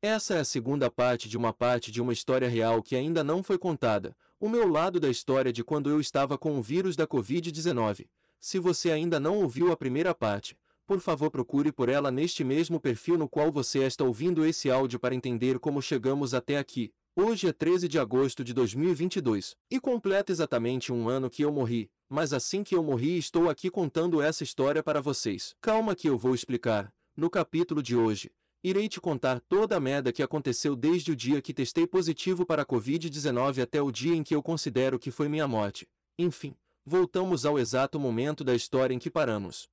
Essa é a segunda parte de uma parte de uma história real que ainda não foi contada, o meu lado da história de quando eu estava com o vírus da Covid-19. Se você ainda não ouviu a primeira parte, por favor procure por ela neste mesmo perfil no qual você está ouvindo esse áudio para entender como chegamos até aqui. Hoje é 13 de agosto de 2022 e completa exatamente um ano que eu morri, mas assim que eu morri estou aqui contando essa história para vocês. Calma que eu vou explicar. No capítulo de hoje, irei te contar toda a merda que aconteceu desde o dia que testei positivo para a Covid-19 até o dia em que eu considero que foi minha morte. Enfim, voltamos ao exato momento da história em que paramos.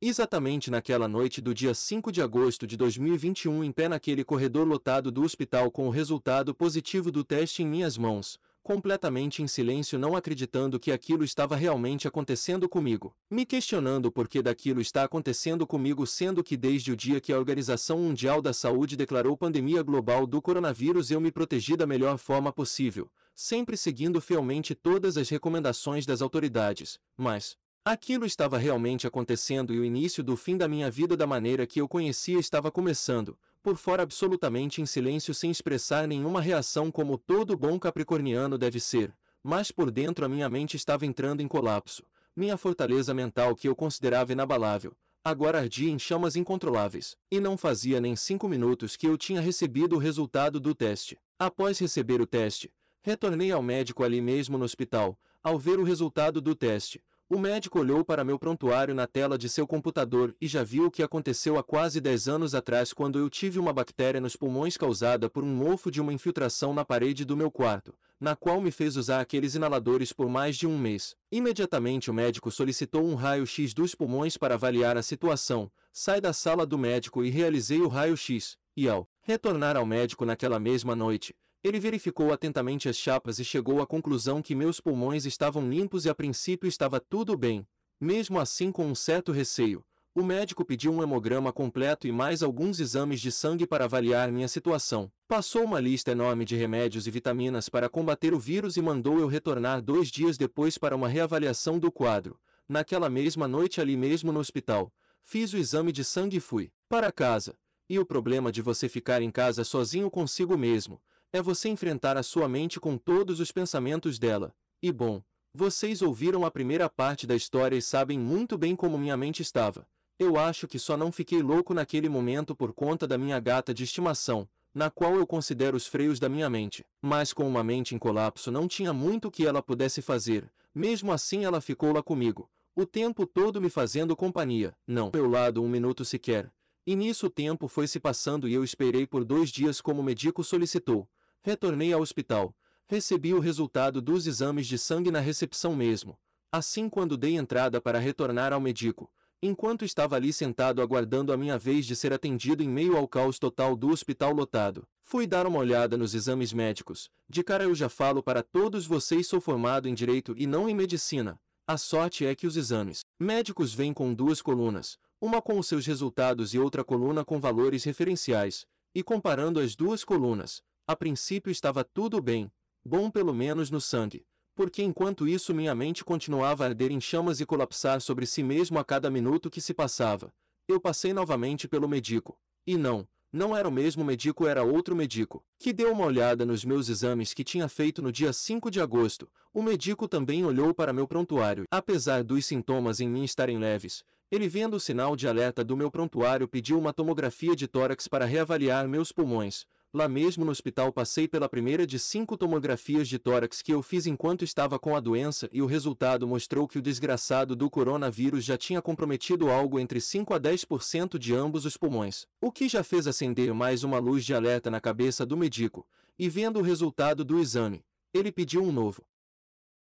Exatamente naquela noite do dia 5 de agosto de 2021, em pé naquele corredor lotado do hospital com o resultado positivo do teste em minhas mãos, completamente em silêncio, não acreditando que aquilo estava realmente acontecendo comigo, me questionando por que daquilo está acontecendo comigo, sendo que desde o dia que a Organização Mundial da Saúde declarou pandemia global do coronavírus eu me protegi da melhor forma possível, sempre seguindo fielmente todas as recomendações das autoridades, mas aquilo estava realmente acontecendo e o início do fim da minha vida da maneira que eu conhecia estava começando, por fora absolutamente em silêncio sem expressar nenhuma reação como todo bom capricorniano deve ser, mas por dentro a minha mente estava entrando em colapso. Minha fortaleza mental que eu considerava inabalável, agora ardia em chamas incontroláveis, e não fazia nem cinco minutos que eu tinha recebido o resultado do teste. Após receber o teste, retornei ao médico ali mesmo no hospital, ao ver o resultado do teste, o médico olhou para meu prontuário na tela de seu computador e já viu o que aconteceu há quase 10 anos atrás quando eu tive uma bactéria nos pulmões causada por um mofo de uma infiltração na parede do meu quarto, na qual me fez usar aqueles inaladores por mais de um mês. Imediatamente o médico solicitou um raio-x dos pulmões para avaliar a situação. Sai da sala do médico e realizei o raio-x, e ao retornar ao médico naquela mesma noite, ele verificou atentamente as chapas e chegou à conclusão que meus pulmões estavam limpos e a princípio estava tudo bem. Mesmo assim, com um certo receio, o médico pediu um hemograma completo e mais alguns exames de sangue para avaliar minha situação. Passou uma lista enorme de remédios e vitaminas para combater o vírus e mandou eu retornar dois dias depois para uma reavaliação do quadro. Naquela mesma noite, ali mesmo no hospital, fiz o exame de sangue e fui para casa. E o problema de você ficar em casa sozinho consigo mesmo é você enfrentar a sua mente com todos os pensamentos dela. E bom, vocês ouviram a primeira parte da história e sabem muito bem como minha mente estava. Eu acho que só não fiquei louco naquele momento por conta da minha gata de estimação, na qual eu considero os freios da minha mente. Mas com uma mente em colapso não tinha muito que ela pudesse fazer. Mesmo assim ela ficou lá comigo, o tempo todo me fazendo companhia. Não, meu lado um minuto sequer. E nisso o tempo foi se passando e eu esperei por dois dias como o médico solicitou. Retornei ao hospital. Recebi o resultado dos exames de sangue na recepção mesmo. Assim, quando dei entrada para retornar ao médico, enquanto estava ali sentado aguardando a minha vez de ser atendido em meio ao caos total do hospital lotado, fui dar uma olhada nos exames médicos. De cara eu já falo para todos vocês: sou formado em direito e não em medicina. A sorte é que os exames médicos vêm com duas colunas, uma com os seus resultados e outra coluna com valores referenciais, e comparando as duas colunas, a princípio estava tudo bem, bom pelo menos no sangue, porque enquanto isso minha mente continuava a arder em chamas e colapsar sobre si mesmo a cada minuto que se passava. Eu passei novamente pelo médico. E não, não era o mesmo médico, era outro médico, que deu uma olhada nos meus exames que tinha feito no dia 5 de agosto. O médico também olhou para meu prontuário. Apesar dos sintomas em mim estarem leves, ele vendo o sinal de alerta do meu prontuário pediu uma tomografia de tórax para reavaliar meus pulmões. Lá mesmo no hospital passei pela primeira de cinco tomografias de tórax que eu fiz enquanto estava com a doença e o resultado mostrou que o desgraçado do coronavírus já tinha comprometido algo entre 5 a 10% de ambos os pulmões, o que já fez acender mais uma luz de alerta na cabeça do médico, e vendo o resultado do exame, ele pediu um novo.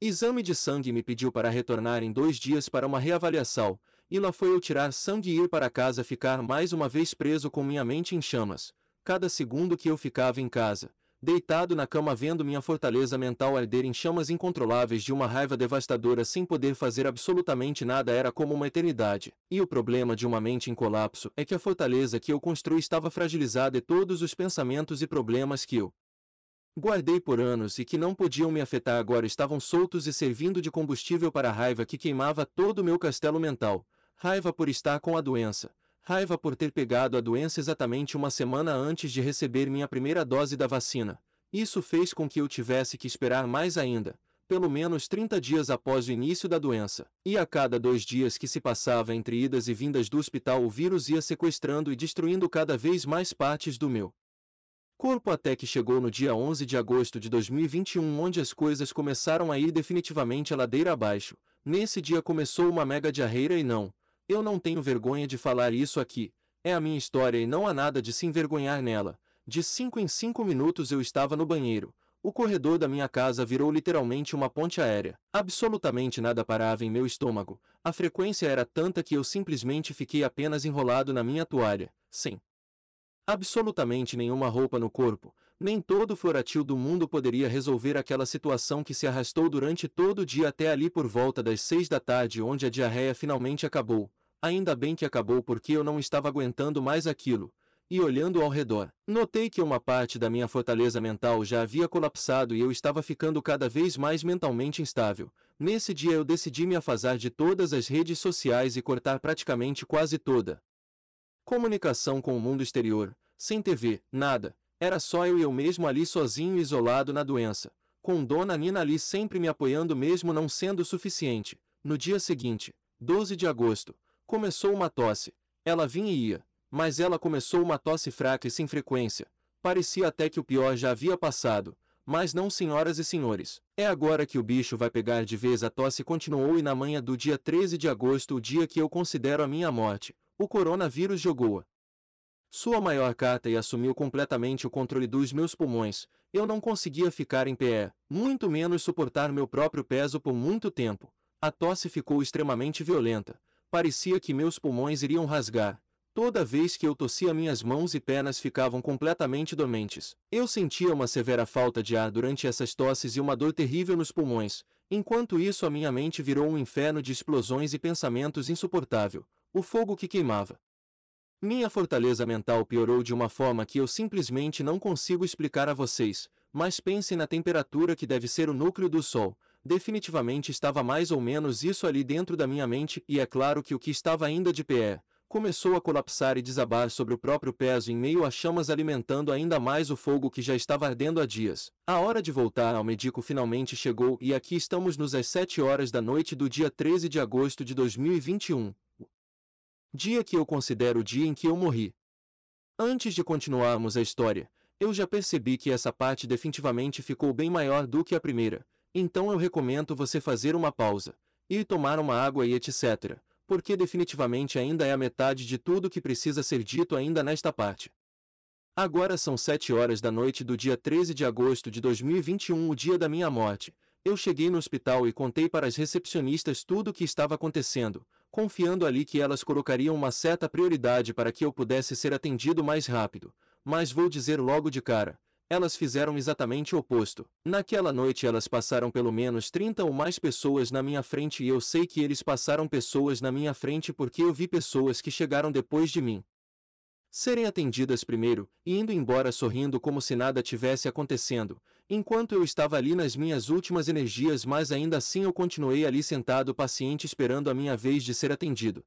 Exame de sangue me pediu para retornar em dois dias para uma reavaliação, e lá foi eu tirar sangue e ir para casa ficar mais uma vez preso com minha mente em chamas, cada segundo que eu ficava em casa, deitado na cama vendo minha fortaleza mental arder em chamas incontroláveis de uma raiva devastadora sem poder fazer absolutamente nada era como uma eternidade. E o problema de uma mente em colapso é que a fortaleza que eu construí estava fragilizada e todos os pensamentos e problemas que eu guardei por anos e que não podiam me afetar agora estavam soltos e servindo de combustível para a raiva que queimava todo o meu castelo mental. Raiva por estar com a doença, Raiva por ter pegado a doença exatamente uma semana antes de receber minha primeira dose da vacina. Isso fez com que eu tivesse que esperar mais ainda, pelo menos 30 dias após o início da doença. E a cada dois dias que se passava entre idas e vindas do hospital, o vírus ia sequestrando e destruindo cada vez mais partes do meu corpo até que chegou no dia 11 de agosto de 2021, onde as coisas começaram a ir definitivamente a ladeira abaixo. Nesse dia começou uma mega diarreira e não, eu não tenho vergonha de falar isso aqui, é a minha história e não há nada de se envergonhar nela. De cinco em cinco minutos eu estava no banheiro. O corredor da minha casa virou literalmente uma ponte aérea. Absolutamente nada parava em meu estômago. A frequência era tanta que eu simplesmente fiquei apenas enrolado na minha toalha, sem absolutamente nenhuma roupa no corpo. Nem todo floratil do mundo poderia resolver aquela situação que se arrastou durante todo o dia até ali por volta das seis da tarde, onde a diarreia finalmente acabou. Ainda bem que acabou porque eu não estava aguentando mais aquilo. E olhando ao redor, notei que uma parte da minha fortaleza mental já havia colapsado e eu estava ficando cada vez mais mentalmente instável. Nesse dia eu decidi me afastar de todas as redes sociais e cortar praticamente quase toda comunicação com o mundo exterior, sem TV, nada. Era só eu e eu mesmo ali sozinho isolado na doença, com Dona Nina ali sempre me apoiando mesmo não sendo suficiente. No dia seguinte, 12 de agosto, Começou uma tosse. Ela vinha e ia, mas ela começou uma tosse fraca e sem frequência. Parecia até que o pior já havia passado. Mas não, senhoras e senhores. É agora que o bicho vai pegar de vez. A tosse continuou e na manhã do dia 13 de agosto, o dia que eu considero a minha morte, o coronavírus jogou-a. Sua maior carta e assumiu completamente o controle dos meus pulmões. Eu não conseguia ficar em pé, muito menos suportar meu próprio peso por muito tempo. A tosse ficou extremamente violenta. Parecia que meus pulmões iriam rasgar. Toda vez que eu tossia minhas mãos e pernas ficavam completamente dormentes. Eu sentia uma severa falta de ar durante essas tosses e uma dor terrível nos pulmões. Enquanto isso a minha mente virou um inferno de explosões e pensamentos insuportável. O fogo que queimava. Minha fortaleza mental piorou de uma forma que eu simplesmente não consigo explicar a vocês, mas pensem na temperatura que deve ser o núcleo do Sol, definitivamente estava mais ou menos isso ali dentro da minha mente, e é claro que o que estava ainda de pé começou a colapsar e desabar sobre o próprio peso em meio a chamas alimentando ainda mais o fogo que já estava ardendo há dias. A hora de voltar ao médico finalmente chegou e aqui estamos nos às 7 horas da noite do dia 13 de agosto de 2021. Dia que eu considero o dia em que eu morri. Antes de continuarmos a história, eu já percebi que essa parte definitivamente ficou bem maior do que a primeira, então eu recomendo você fazer uma pausa, ir tomar uma água e etc., porque definitivamente ainda é a metade de tudo que precisa ser dito ainda nesta parte. Agora são sete horas da noite do dia 13 de agosto de 2021, o dia da minha morte. Eu cheguei no hospital e contei para as recepcionistas tudo o que estava acontecendo, confiando ali que elas colocariam uma certa prioridade para que eu pudesse ser atendido mais rápido. Mas vou dizer logo de cara, elas fizeram exatamente o oposto. Naquela noite elas passaram pelo menos 30 ou mais pessoas na minha frente e eu sei que eles passaram pessoas na minha frente porque eu vi pessoas que chegaram depois de mim serem atendidas primeiro, e indo embora sorrindo como se nada tivesse acontecendo, enquanto eu estava ali nas minhas últimas energias, mas ainda assim eu continuei ali sentado paciente esperando a minha vez de ser atendido.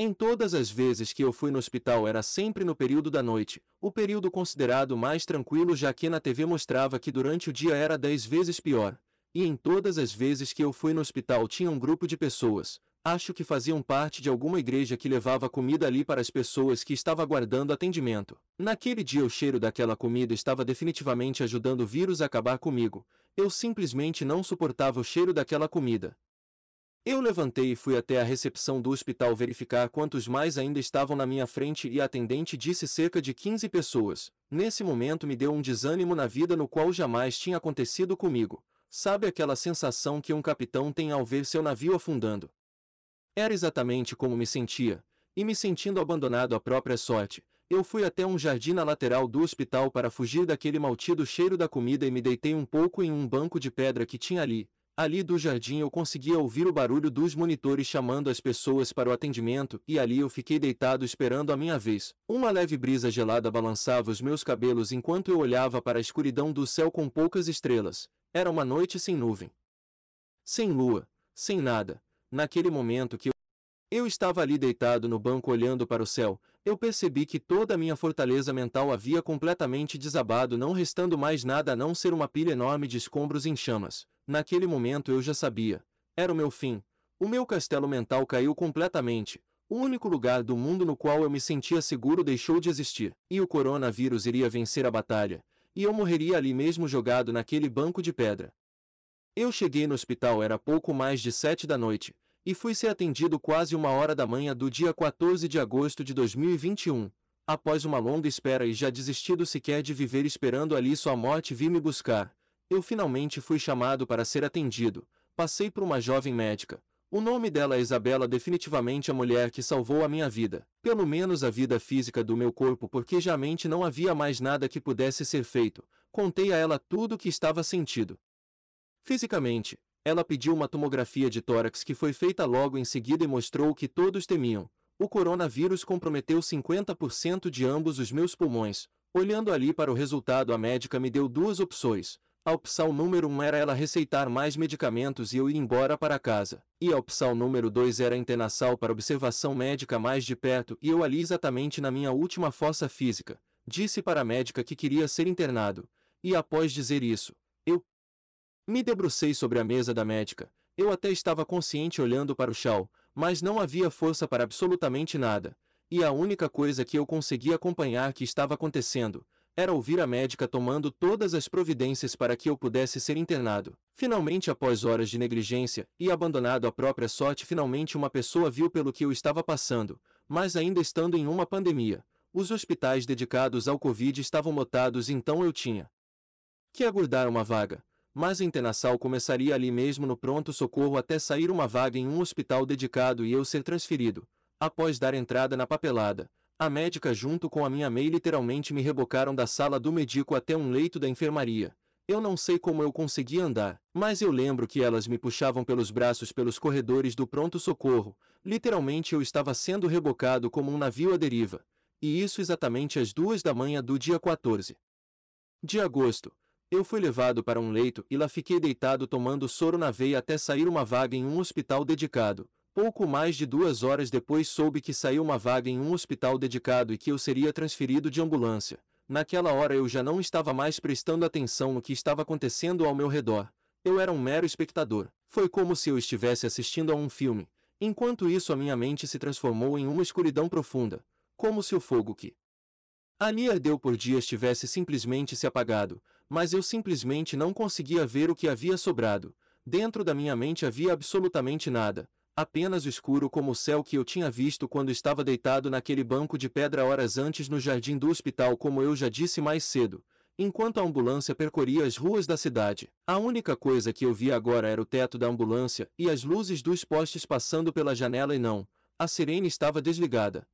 Em todas as vezes que eu fui no hospital era sempre no período da noite, o período considerado mais tranquilo já que na TV mostrava que durante o dia era dez vezes pior. E em todas as vezes que eu fui no hospital tinha um grupo de pessoas, acho que faziam parte de alguma igreja que levava comida ali para as pessoas que estavam aguardando atendimento. Naquele dia o cheiro daquela comida estava definitivamente ajudando o vírus a acabar comigo. Eu simplesmente não suportava o cheiro daquela comida. Eu levantei e fui até a recepção do hospital verificar quantos mais ainda estavam na minha frente e a atendente disse cerca de 15 pessoas. Nesse momento me deu um desânimo na vida no qual jamais tinha acontecido comigo. Sabe aquela sensação que um capitão tem ao ver seu navio afundando? Era exatamente como me sentia, e me sentindo abandonado à própria sorte, eu fui até um jardim na lateral do hospital para fugir daquele maltido cheiro da comida e me deitei um pouco em um banco de pedra que tinha ali, Ali do jardim eu conseguia ouvir o barulho dos monitores chamando as pessoas para o atendimento, e ali eu fiquei deitado esperando a minha vez. Uma leve brisa gelada balançava os meus cabelos enquanto eu olhava para a escuridão do céu com poucas estrelas. Era uma noite sem nuvem. Sem lua, sem nada. Naquele momento que eu estava ali deitado no banco olhando para o céu, eu percebi que toda a minha fortaleza mental havia completamente desabado, não restando mais nada a não ser uma pilha enorme de escombros em chamas. Naquele momento eu já sabia. Era o meu fim. O meu castelo mental caiu completamente. O único lugar do mundo no qual eu me sentia seguro deixou de existir. E o coronavírus iria vencer a batalha. E eu morreria ali mesmo jogado naquele banco de pedra. Eu cheguei no hospital era pouco mais de sete da noite e fui ser atendido quase uma hora da manhã do dia 14 de agosto de 2021. Após uma longa espera e já desistido sequer de viver esperando ali sua morte vir me buscar, eu finalmente fui chamado para ser atendido. Passei por uma jovem médica. O nome dela é Isabela, definitivamente a mulher que salvou a minha vida, pelo menos a vida física do meu corpo, porque já mente não havia mais nada que pudesse ser feito. Contei a ela tudo o que estava sentido. Fisicamente, ela pediu uma tomografia de tórax que foi feita logo em seguida e mostrou o que todos temiam. O coronavírus comprometeu 50% de ambos os meus pulmões. Olhando ali para o resultado, a médica me deu duas opções. A opção número 1 um era ela receitar mais medicamentos e eu ir embora para casa. E a opção número 2 era internação para observação médica mais de perto e eu ali exatamente na minha última fossa física. Disse para a médica que queria ser internado. E após dizer isso, me debrucei sobre a mesa da médica. Eu até estava consciente olhando para o chão, mas não havia força para absolutamente nada. E a única coisa que eu conseguia acompanhar que estava acontecendo era ouvir a médica tomando todas as providências para que eu pudesse ser internado. Finalmente, após horas de negligência e abandonado à própria sorte, finalmente uma pessoa viu pelo que eu estava passando, mas ainda estando em uma pandemia. Os hospitais dedicados ao Covid estavam lotados, então eu tinha que aguardar uma vaga mas a internação começaria ali mesmo no pronto-socorro até sair uma vaga em um hospital dedicado e eu ser transferido. Após dar entrada na papelada, a médica junto com a minha mãe literalmente me rebocaram da sala do médico até um leito da enfermaria. Eu não sei como eu consegui andar, mas eu lembro que elas me puxavam pelos braços pelos corredores do pronto-socorro. Literalmente eu estava sendo rebocado como um navio à deriva. E isso exatamente às duas da manhã do dia 14 de agosto, eu fui levado para um leito e lá fiquei deitado tomando soro na veia até sair uma vaga em um hospital dedicado. Pouco mais de duas horas depois soube que saiu uma vaga em um hospital dedicado e que eu seria transferido de ambulância. Naquela hora eu já não estava mais prestando atenção no que estava acontecendo ao meu redor. Eu era um mero espectador. Foi como se eu estivesse assistindo a um filme. Enquanto isso a minha mente se transformou em uma escuridão profunda, como se o fogo que ali ardeu por dias tivesse simplesmente se apagado, mas eu simplesmente não conseguia ver o que havia sobrado. Dentro da minha mente havia absolutamente nada, apenas escuro como o céu que eu tinha visto quando estava deitado naquele banco de pedra horas antes no jardim do hospital, como eu já disse mais cedo. Enquanto a ambulância percorria as ruas da cidade, a única coisa que eu via agora era o teto da ambulância e as luzes dos postes passando pela janela e não, a sirene estava desligada.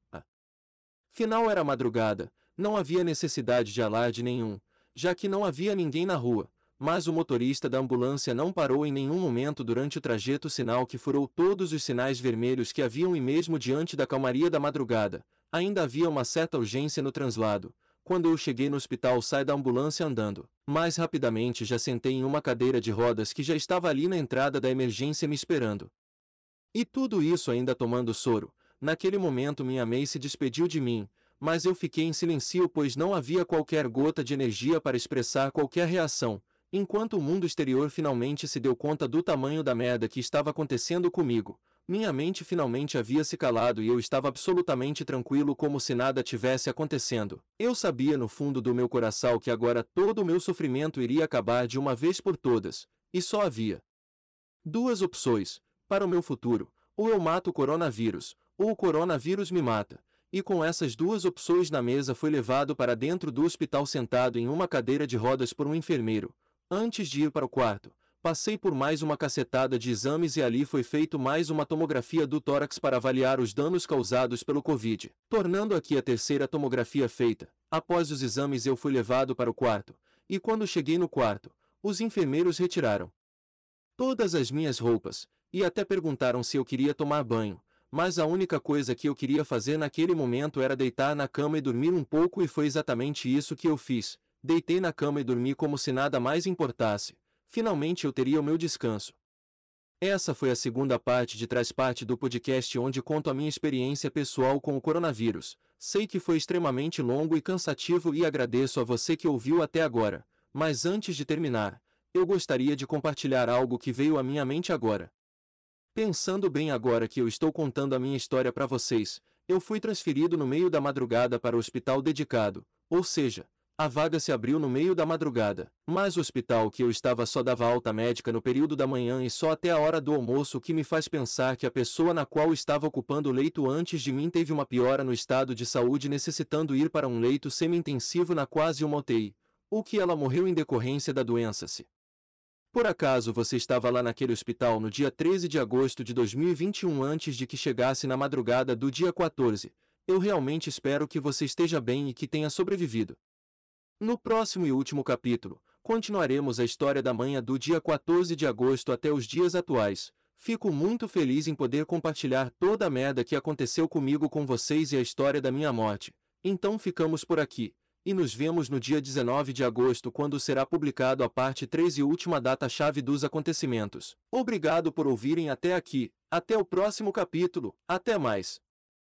Final era madrugada, não havia necessidade de alarde nenhum, já que não havia ninguém na rua, mas o motorista da ambulância não parou em nenhum momento durante o trajeto sinal que furou todos os sinais vermelhos que haviam e mesmo diante da calmaria da madrugada, ainda havia uma certa urgência no translado. Quando eu cheguei no hospital sai da ambulância andando. Mais rapidamente já sentei em uma cadeira de rodas que já estava ali na entrada da emergência me esperando. E tudo isso ainda tomando soro. Naquele momento minha mãe se despediu de mim, mas eu fiquei em silêncio pois não havia qualquer gota de energia para expressar qualquer reação, enquanto o mundo exterior finalmente se deu conta do tamanho da merda que estava acontecendo comigo. Minha mente finalmente havia se calado e eu estava absolutamente tranquilo como se nada tivesse acontecendo. Eu sabia no fundo do meu coração que agora todo o meu sofrimento iria acabar de uma vez por todas, e só havia duas opções para o meu futuro: ou eu mato o coronavírus, ou o coronavírus me mata e com essas duas opções na mesa foi levado para dentro do hospital sentado em uma cadeira de rodas por um enfermeiro. Antes de ir para o quarto, passei por mais uma cacetada de exames e ali foi feito mais uma tomografia do tórax para avaliar os danos causados pelo Covid, tornando aqui a terceira tomografia feita. Após os exames eu fui levado para o quarto, e quando cheguei no quarto, os enfermeiros retiraram todas as minhas roupas, e até perguntaram se eu queria tomar banho, mas a única coisa que eu queria fazer naquele momento era deitar na cama e dormir um pouco e foi exatamente isso que eu fiz. Deitei na cama e dormi como se nada mais importasse. Finalmente eu teria o meu descanso. Essa foi a segunda parte de Traz Parte do podcast onde conto a minha experiência pessoal com o coronavírus. Sei que foi extremamente longo e cansativo e agradeço a você que ouviu até agora. Mas antes de terminar, eu gostaria de compartilhar algo que veio à minha mente agora. Pensando bem agora que eu estou contando a minha história para vocês, eu fui transferido no meio da madrugada para o hospital dedicado, ou seja, a vaga se abriu no meio da madrugada, mas o hospital que eu estava só dava alta médica no período da manhã e só até a hora do almoço, o que me faz pensar que a pessoa na qual estava ocupando o leito antes de mim teve uma piora no estado de saúde, necessitando ir para um leito semi-intensivo na quase uma UTI, ou que ela morreu em decorrência da doença-se. Por acaso você estava lá naquele hospital no dia 13 de agosto de 2021 antes de que chegasse na madrugada do dia 14? Eu realmente espero que você esteja bem e que tenha sobrevivido. No próximo e último capítulo, continuaremos a história da manhã do dia 14 de agosto até os dias atuais. Fico muito feliz em poder compartilhar toda a merda que aconteceu comigo com vocês e a história da minha morte. Então ficamos por aqui. E nos vemos no dia 19 de agosto quando será publicado a parte 3 e última data-chave dos acontecimentos. Obrigado por ouvirem até aqui. Até o próximo capítulo. Até mais.